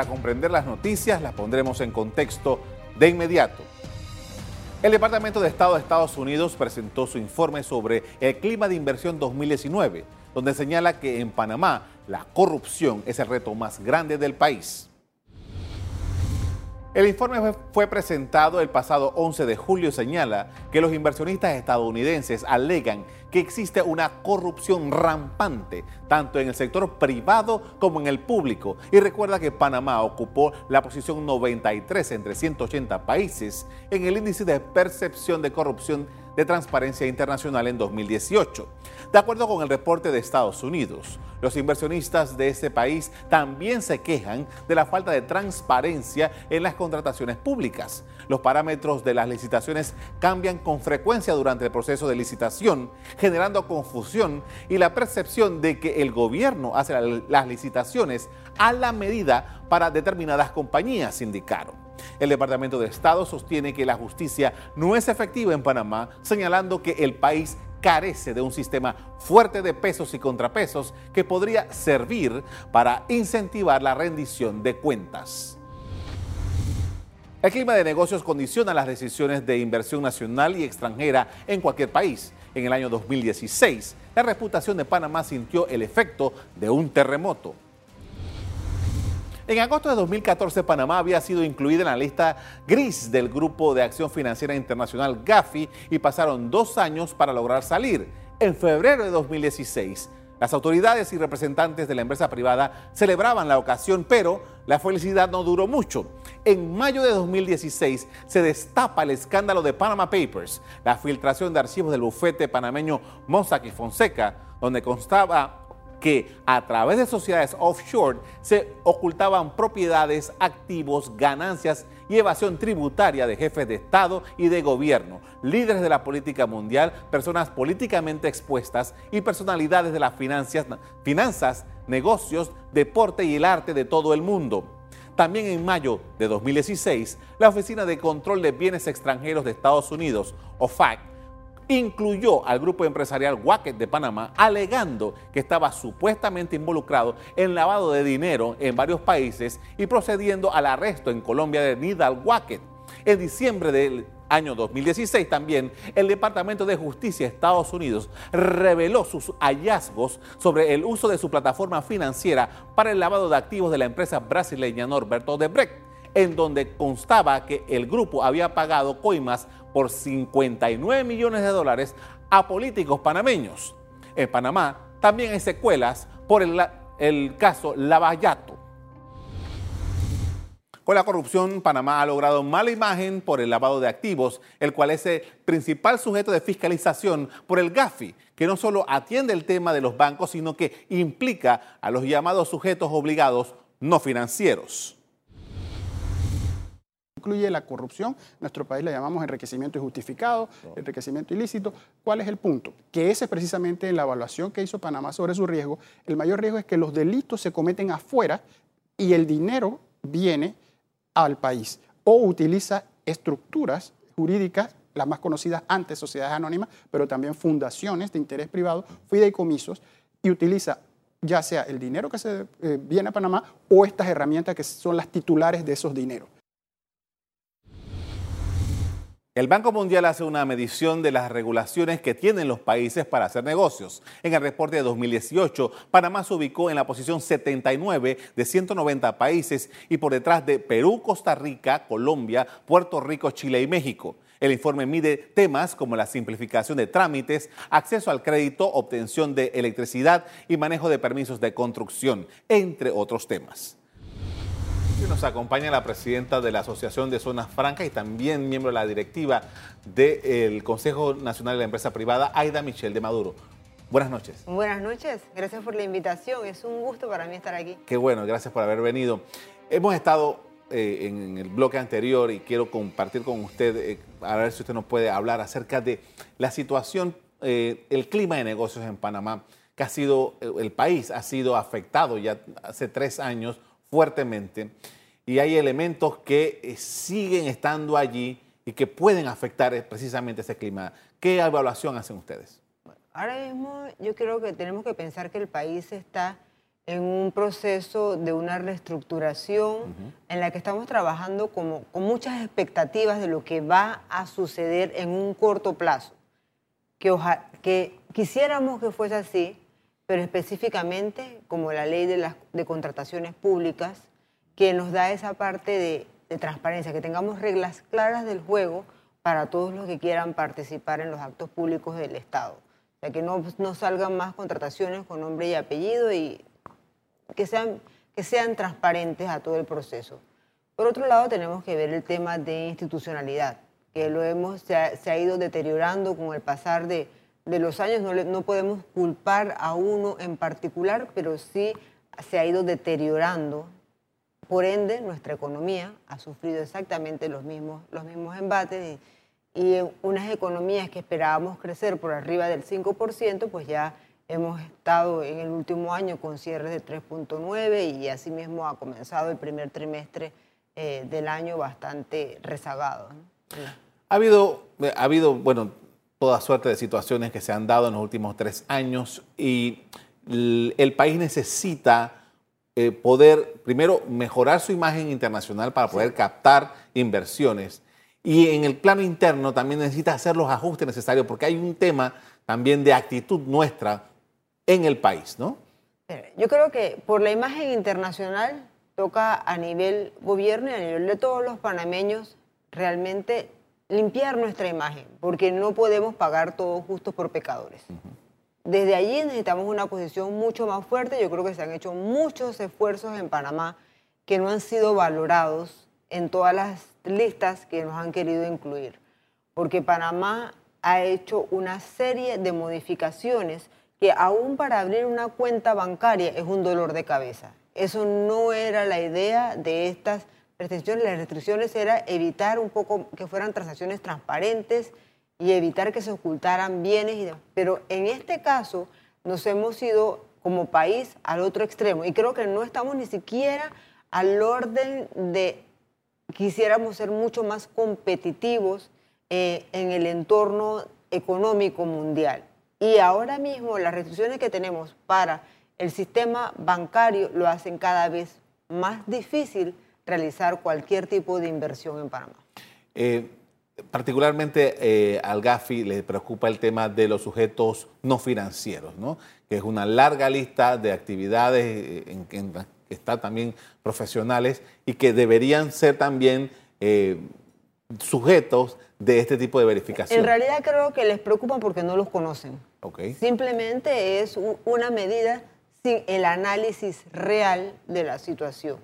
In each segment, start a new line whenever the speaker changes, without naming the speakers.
para comprender las noticias, las pondremos en contexto de inmediato. El Departamento de Estado de Estados Unidos presentó su informe sobre el clima de inversión 2019, donde señala que en Panamá la corrupción es el reto más grande del país. El informe fue presentado el pasado 11 de julio señala que los inversionistas estadounidenses alegan que existe una corrupción rampante tanto en el sector privado como en el público. Y recuerda que Panamá ocupó la posición 93 entre 180 países en el índice de percepción de corrupción de Transparencia Internacional en 2018. De acuerdo con el reporte de Estados Unidos, los inversionistas de ese país también se quejan de la falta de transparencia en las contrataciones públicas. Los parámetros de las licitaciones cambian con frecuencia durante el proceso de licitación, generando confusión y la percepción de que el gobierno hace las licitaciones a la medida para determinadas compañías, indicaron. El Departamento de Estado sostiene que la justicia no es efectiva en Panamá, señalando que el país carece de un sistema fuerte de pesos y contrapesos que podría servir para incentivar la rendición de cuentas. El clima de negocios condiciona las decisiones de inversión nacional y extranjera en cualquier país. En el año 2016, la reputación de Panamá sintió el efecto de un terremoto. En agosto de 2014, Panamá había sido incluida en la lista gris del Grupo de Acción Financiera Internacional GAFI y pasaron dos años para lograr salir. En febrero de 2016, las autoridades y representantes de la empresa privada celebraban la ocasión, pero la felicidad no duró mucho. En mayo de 2016 se destapa el escándalo de Panama Papers, la filtración de archivos del bufete panameño Mossack y Fonseca, donde constaba que a través de sociedades offshore se ocultaban propiedades, activos, ganancias y evasión tributaria de jefes de Estado y de gobierno, líderes de la política mundial, personas políticamente expuestas y personalidades de las finanzas, finanzas negocios, deporte y el arte de todo el mundo. También en mayo de 2016, la Oficina de Control de Bienes Extranjeros de Estados Unidos, OFAC, incluyó al grupo empresarial Wacket de Panamá, alegando que estaba supuestamente involucrado en lavado de dinero en varios países y procediendo al arresto en Colombia de Nidal Wacket. En diciembre del año 2016 también, el Departamento de Justicia de Estados Unidos reveló sus hallazgos sobre el uso de su plataforma financiera para el lavado de activos de la empresa brasileña Norberto de Brecht en donde constaba que el grupo había pagado coimas por 59 millones de dólares a políticos panameños. En Panamá también hay secuelas por el, el caso Lavallato. Con la corrupción, Panamá ha logrado mala imagen por el lavado de activos, el cual es el principal sujeto de fiscalización por el GAFI, que no solo atiende el tema de los bancos, sino que implica a los llamados sujetos obligados no financieros
incluye la corrupción. En nuestro país le llamamos enriquecimiento injustificado, enriquecimiento ilícito. ¿Cuál es el punto? Que ese es precisamente la evaluación que hizo Panamá sobre su riesgo. El mayor riesgo es que los delitos se cometen afuera y el dinero viene al país o utiliza estructuras jurídicas las más conocidas antes sociedades anónimas, pero también fundaciones de interés privado, fideicomisos, y utiliza ya sea el dinero que se eh, viene a Panamá o estas herramientas que son las titulares de esos dineros.
El Banco Mundial hace una medición de las regulaciones que tienen los países para hacer negocios. En el reporte de 2018, Panamá se ubicó en la posición 79 de 190 países y por detrás de Perú, Costa Rica, Colombia, Puerto Rico, Chile y México. El informe mide temas como la simplificación de trámites, acceso al crédito, obtención de electricidad y manejo de permisos de construcción, entre otros temas. Nos acompaña la presidenta de la Asociación de Zonas Francas y también miembro de la directiva del Consejo Nacional de la Empresa Privada, Aida Michelle de Maduro. Buenas noches.
Buenas noches, gracias por la invitación, es un gusto para mí estar aquí.
Qué bueno, gracias por haber venido. Hemos estado eh, en el bloque anterior y quiero compartir con usted, eh, a ver si usted nos puede hablar acerca de la situación, eh, el clima de negocios en Panamá, que ha sido, el país ha sido afectado ya hace tres años fuertemente y hay elementos que eh, siguen estando allí y que pueden afectar eh, precisamente ese clima. ¿Qué evaluación hacen ustedes?
ahora mismo yo creo que tenemos que pensar que el país está en un proceso de una reestructuración en la que estamos trabajando como, con muchas expectativas de lo que va a suceder en un corto plazo. Que, que quisiéramos que fuese así, pero específicamente como la ley de, las, de contrataciones públicas, que nos da esa parte de, de transparencia, que tengamos reglas claras del juego para todos los que quieran participar en los actos públicos del Estado. O sea, que no, no salgan más contrataciones con nombre y apellido y que sean, que sean transparentes a todo el proceso. Por otro lado, tenemos que ver el tema de institucionalidad, que lo hemos, se ha, ido deteriorando con el pasar de, de los años. No, no podemos culpar a uno en particular, pero sí se ha ido deteriorando. Por ende, nuestra economía ha sufrido exactamente los mismos, los mismos embates y, unas economías que esperábamos crecer por arriba del 5%, pues ya Hemos estado en el último año con cierres de 3.9 y asimismo ha comenzado el primer trimestre eh, del año bastante rezagado.
Ha, habido, ha habido, bueno, toda suerte de situaciones que se han dado en los últimos tres años y el país necesita eh, poder, primero, mejorar su imagen internacional para poder captar inversiones. Y en el plano interno también necesita hacer los ajustes necesarios porque hay un tema también de actitud nuestra en el país, ¿no?
Yo creo que por la imagen internacional toca a nivel gobierno y a nivel de todos los panameños realmente limpiar nuestra imagen, porque no podemos pagar todos justos por pecadores. Desde allí necesitamos una posición mucho más fuerte. Yo creo que se han hecho muchos esfuerzos en Panamá que no han sido valorados en todas las listas que nos han querido incluir, porque Panamá ha hecho una serie de modificaciones que aún para abrir una cuenta bancaria es un dolor de cabeza. Eso no era la idea de estas restricciones. Las restricciones era evitar un poco que fueran transacciones transparentes y evitar que se ocultaran bienes. Y Pero en este caso nos hemos ido como país al otro extremo y creo que no estamos ni siquiera al orden de quisiéramos ser mucho más competitivos eh, en el entorno económico mundial. Y ahora mismo las restricciones que tenemos para el sistema bancario lo hacen cada vez más difícil realizar cualquier tipo de inversión en Panamá.
Eh, particularmente eh, al GAFI le preocupa el tema de los sujetos no financieros, ¿no? que es una larga lista de actividades eh, en, que están también profesionales y que deberían ser también sujetos de este tipo de verificación.
En realidad creo que les preocupa porque no los conocen. Simplemente es una medida sin el análisis real de la situación.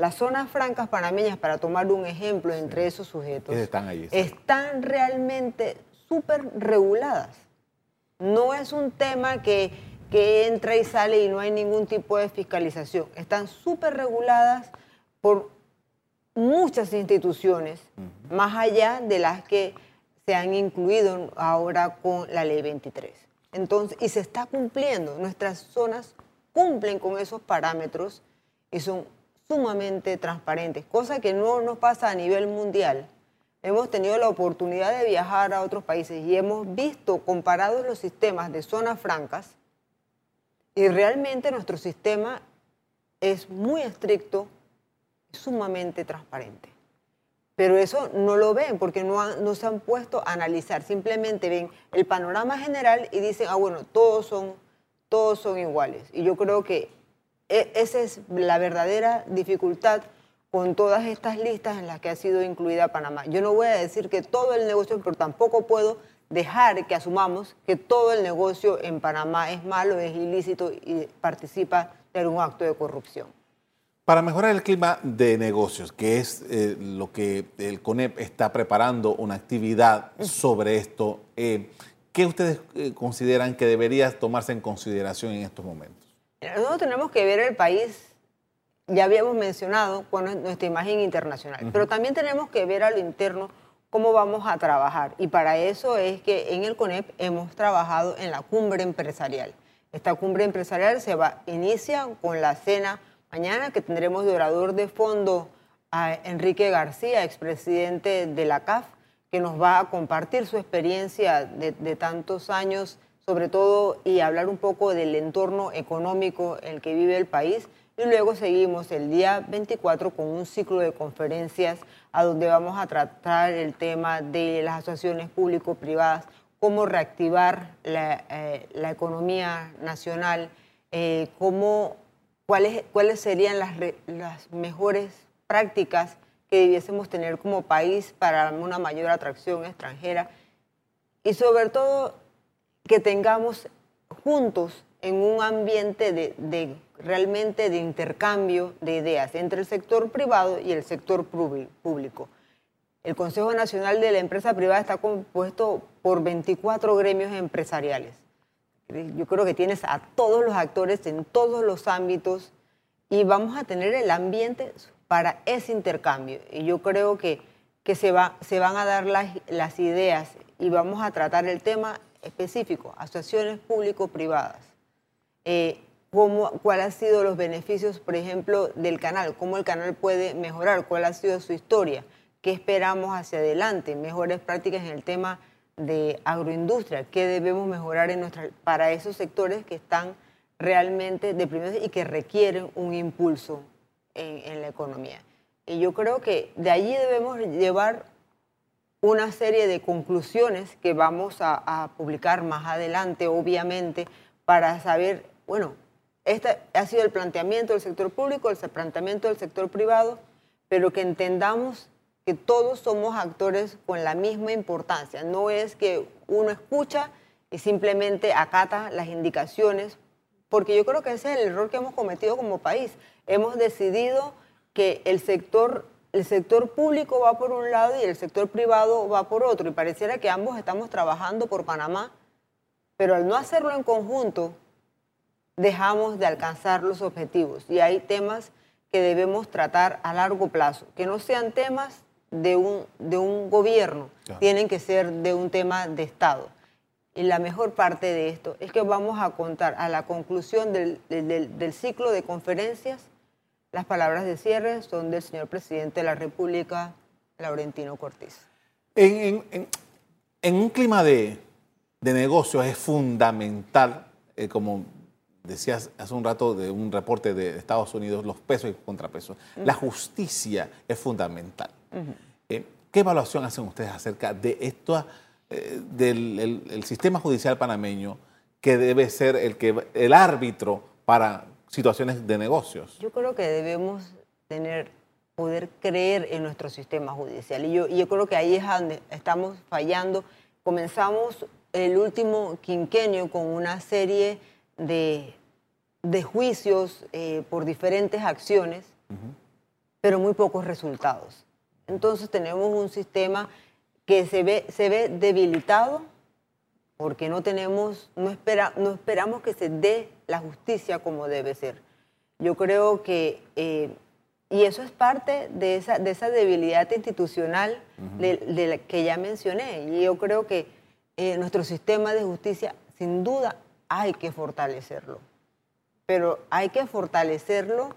Las zonas francas panameñas, para tomar un ejemplo entre esos sujetos,
están, ahí,
están realmente súper reguladas. No es un tema que, que entra y sale y no hay ningún tipo de fiscalización. Están súper reguladas por muchas instituciones, más allá de las que se han incluido ahora con la ley 23. Entonces, y se está cumpliendo. Nuestras zonas cumplen con esos parámetros y son sumamente transparentes, cosa que no nos pasa a nivel mundial. Hemos tenido la oportunidad de viajar a otros países y hemos visto comparados los sistemas de zonas francas y realmente nuestro sistema es muy estricto, sumamente transparente. Pero eso no lo ven porque no, no se han puesto a analizar, simplemente ven el panorama general y dicen, ah, bueno, todos son, todos son iguales. Y yo creo que e, esa es la verdadera dificultad con todas estas listas en las que ha sido incluida Panamá. Yo no voy a decir que todo el negocio, pero tampoco puedo dejar que asumamos que todo el negocio en Panamá es malo, es ilícito y participa de un acto de corrupción.
Para mejorar el clima de negocios, que es eh, lo que el CONEP está preparando una actividad sobre esto, eh, ¿qué ustedes eh, consideran que debería tomarse en consideración en estos momentos?
Nosotros tenemos que ver el país, ya habíamos mencionado, con nuestra imagen internacional, pero también tenemos que ver a lo interno cómo vamos a trabajar. Y para eso es que en el CONEP hemos trabajado en la cumbre empresarial. Esta cumbre empresarial se va, inicia con la cena mañana, que tendremos de orador de fondo a Enrique García, expresidente de la CAF, que nos va a compartir su experiencia de, tantos años sobre todo y hablar un poco del entorno económico en el que vive el país. Y luego seguimos el día 24 con un ciclo de conferencias a donde vamos a tratar el tema de las asociaciones público-privadas, cómo reactivar la, eh, economía nacional, eh, cómo, cuáles, cuáles serían las, las mejores prácticas que debiésemos tener como país para una mayor atracción extranjera y sobre todo que tengamos juntos en un ambiente de, realmente de intercambio de ideas entre el sector privado y el sector público. El Consejo Nacional de la Empresa Privada está compuesto por 24 gremios empresariales. Yo creo que tienes a todos los actores en todos los ámbitos y vamos a tener el ambiente para ese intercambio. Y yo creo que, que se, va, se van a dar las, las ideas y vamos a tratar el tema específico, asociaciones público-privadas. Eh, ¿Cuáles han sido los beneficios, por ejemplo, del canal? ¿Cómo el canal puede mejorar? ¿Cuál ha sido su historia? ¿Qué esperamos hacia adelante? Mejores prácticas en el tema de agroindustria. ¿Qué debemos mejorar en nuestra, para esos sectores que están realmente deprimidos y que requieren un impulso en, en la economía? Y yo creo que de allí debemos llevar una serie de conclusiones que vamos a, publicar más adelante, obviamente, para saber, bueno, este ha sido el planteamiento del sector público, el planteamiento del sector privado, pero que entendamos que todos somos actores con la misma importancia. No es que uno escucha y simplemente acata las indicaciones, porque yo creo que ese es el error que hemos cometido como país. Hemos decidido que el sector el sector público va por un lado y el sector privado va por otro. Y pareciera que ambos estamos trabajando por Panamá, pero al no hacerlo en conjunto, dejamos de alcanzar los objetivos. Y hay temas que debemos tratar a largo plazo, que no sean temas de un, de un gobierno, tienen que ser de un tema de Estado. Y la mejor parte de esto es que vamos a contar a la conclusión del, del ciclo de conferencias las palabras de cierre son del señor presidente de la República, Laurentino Cortés.
En, un clima de, negocios es fundamental, eh, como decías hace un rato de un reporte de Estados Unidos, los pesos y contrapesos. La justicia es fundamental. Eh, ¿Qué evaluación hacen ustedes acerca de esto, eh, del sistema judicial panameño, que debe ser el, que, el árbitro para situaciones de negocios.
Yo creo que debemos tener, poder creer en nuestro sistema judicial. Y yo, yo creo que ahí es donde estamos fallando. Comenzamos el último quinquenio con una serie de, de juicios eh, por diferentes acciones, pero muy pocos resultados. Entonces tenemos un sistema que se ve, se ve debilitado porque no tenemos, no, espera, no esperamos que se dé la justicia como debe ser. Yo creo que, eh, y eso es parte de esa, de esa debilidad institucional de, la que ya mencioné, y yo creo que eh, nuestro sistema de justicia, sin duda, hay que fortalecerlo, pero hay que fortalecerlo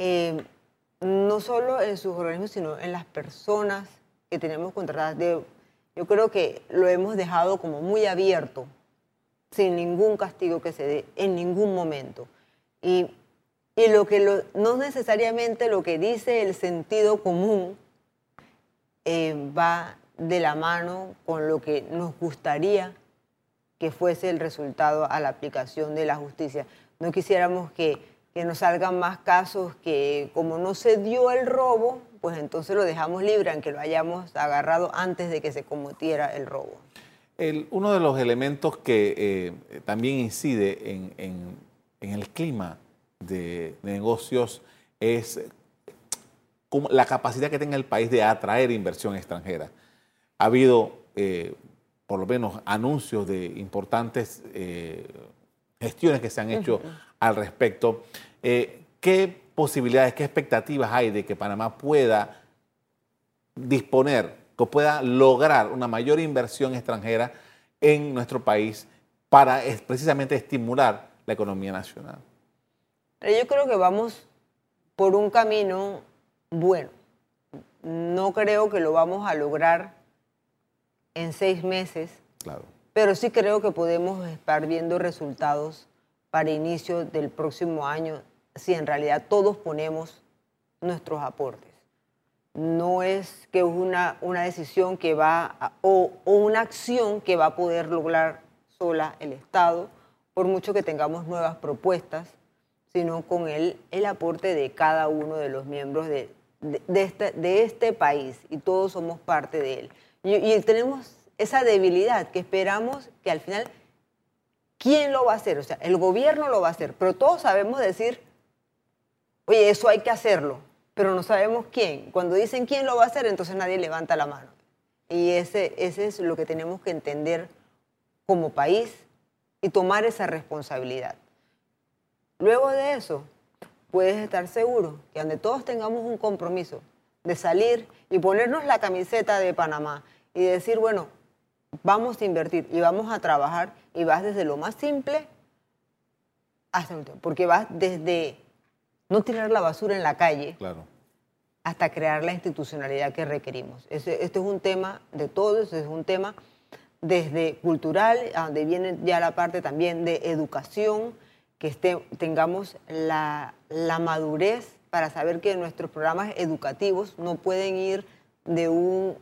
eh, no solo en sus organismos, sino en las personas que tenemos contratadas. De, yo creo que lo hemos dejado como muy abierto, sin ningún castigo que se dé en ningún momento. Y, y lo que no necesariamente lo que dice el sentido común eh, va de la mano con lo que nos gustaría que fuese el resultado a la aplicación de la justicia. No quisiéramos que, que nos salgan más casos que como no se dio el robo, pues entonces lo dejamos libre, aunque lo hayamos agarrado antes de que se cometiera el robo.
uno de los elementos que eh, también incide en, el clima de, negocios es la capacidad que tenga el país de atraer inversión extranjera. Ha habido, eh, por lo menos, anuncios de importantes eh, gestiones que se han hecho al respecto. ¿Qué posibilidades, qué expectativas hay de que Panamá pueda disponer, que pueda lograr una mayor inversión extranjera en nuestro país para precisamente estimular la economía nacional?
Yo creo que vamos por un camino bueno. No creo que lo vamos a lograr en seis meses.
Claro.
pero sí creo que podemos estar viendo resultados para inicio del próximo año si en realidad todos ponemos nuestros aportes. No es que una, una decisión que va o, o una acción que va a poder lograr sola el Estado, por mucho que tengamos nuevas propuestas, sino con el, el aporte de cada uno de los miembros de, de, este, de este país y todos somos parte de él. Y, y, tenemos esa debilidad que esperamos que al final, ¿quién lo va a hacer? O sea, el gobierno lo va a hacer, pero todos sabemos decir, oye, eso hay que hacerlo, pero no sabemos quién. Cuando dicen quién lo va a hacer, entonces nadie levanta la mano. Y ese, ese es lo que tenemos que entender como país y tomar esa responsabilidad. Luego de eso, puedes estar seguro que donde todos tengamos un compromiso de salir y ponernos la camiseta de Panamá y decir, bueno, vamos a invertir y vamos a trabajar y vas desde lo más simple hasta el último, porque vas desde no tirar la basura en la calle
Claro.
hasta crear la institucionalidad que requerimos. Este, este es un tema de todos, es un tema desde cultural, a donde viene ya la parte también de educación, que esté, tengamos la, la madurez para saber que nuestros programas educativos no pueden ir de un,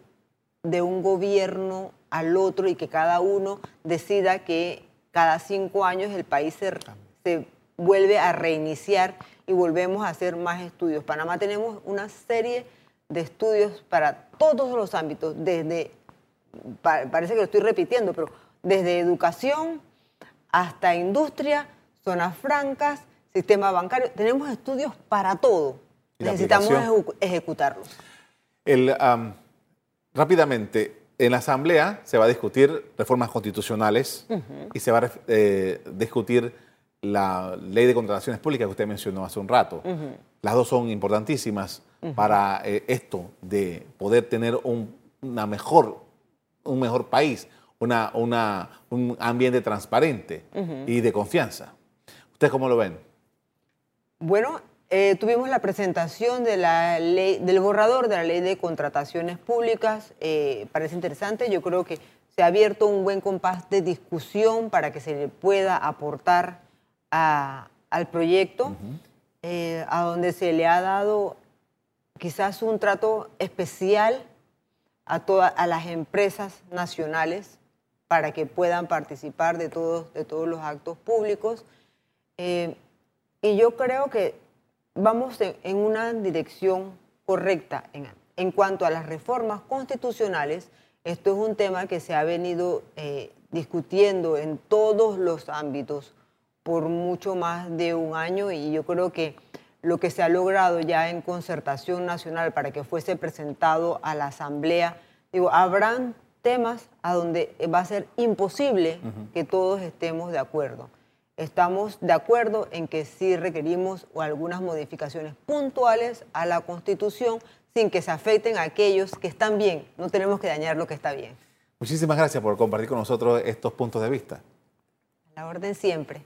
de un gobierno al otro y que cada uno decida que cada cinco años el país se, se vuelve a reiniciar y volvemos a hacer más estudios. Panamá tenemos una serie de estudios para todos los ámbitos, desde, pa- parece que lo estoy repitiendo, pero desde educación hasta industria, zonas francas, sistema bancario, tenemos estudios para todo. Necesitamos ejecu- ejecutarlos.
El, rápidamente, en la Asamblea se va a discutir reformas constitucionales y se va a eh, discutir la ley de contrataciones públicas que usted mencionó hace un rato. Las dos son importantísimas para eh, esto de poder tener un, una mejor, un mejor país, una, una- un ambiente transparente y de confianza. ¿Ustedes cómo lo ven?
Bueno, eh, tuvimos la presentación de la ley, del borrador de la ley de contrataciones públicas. eh, parece interesante. Yo creo que se ha abierto un buen compás de discusión para que se le pueda aportar a- al proyecto, eh, a donde se le ha dado quizás un trato especial a, todas a las empresas nacionales para que puedan participar de todos, de todos los actos públicos. Eh, y yo creo que vamos en, en una dirección correcta en, en cuanto a las reformas constitucionales. Esto es un tema que se ha venido eh, discutiendo en todos los ámbitos por mucho más de un año y yo creo que lo que se ha logrado ya en concertación nacional para que fuese presentado a la Asamblea, digo, habrán temas a donde va a ser imposible que todos estemos de acuerdo. Estamos de acuerdo en que sí requerimos algunas modificaciones puntuales a la Constitución sin que se afecten a aquellos que están bien. No tenemos que dañar lo que está bien.
Muchísimas gracias por compartir con nosotros estos puntos de vista.
A la orden siempre.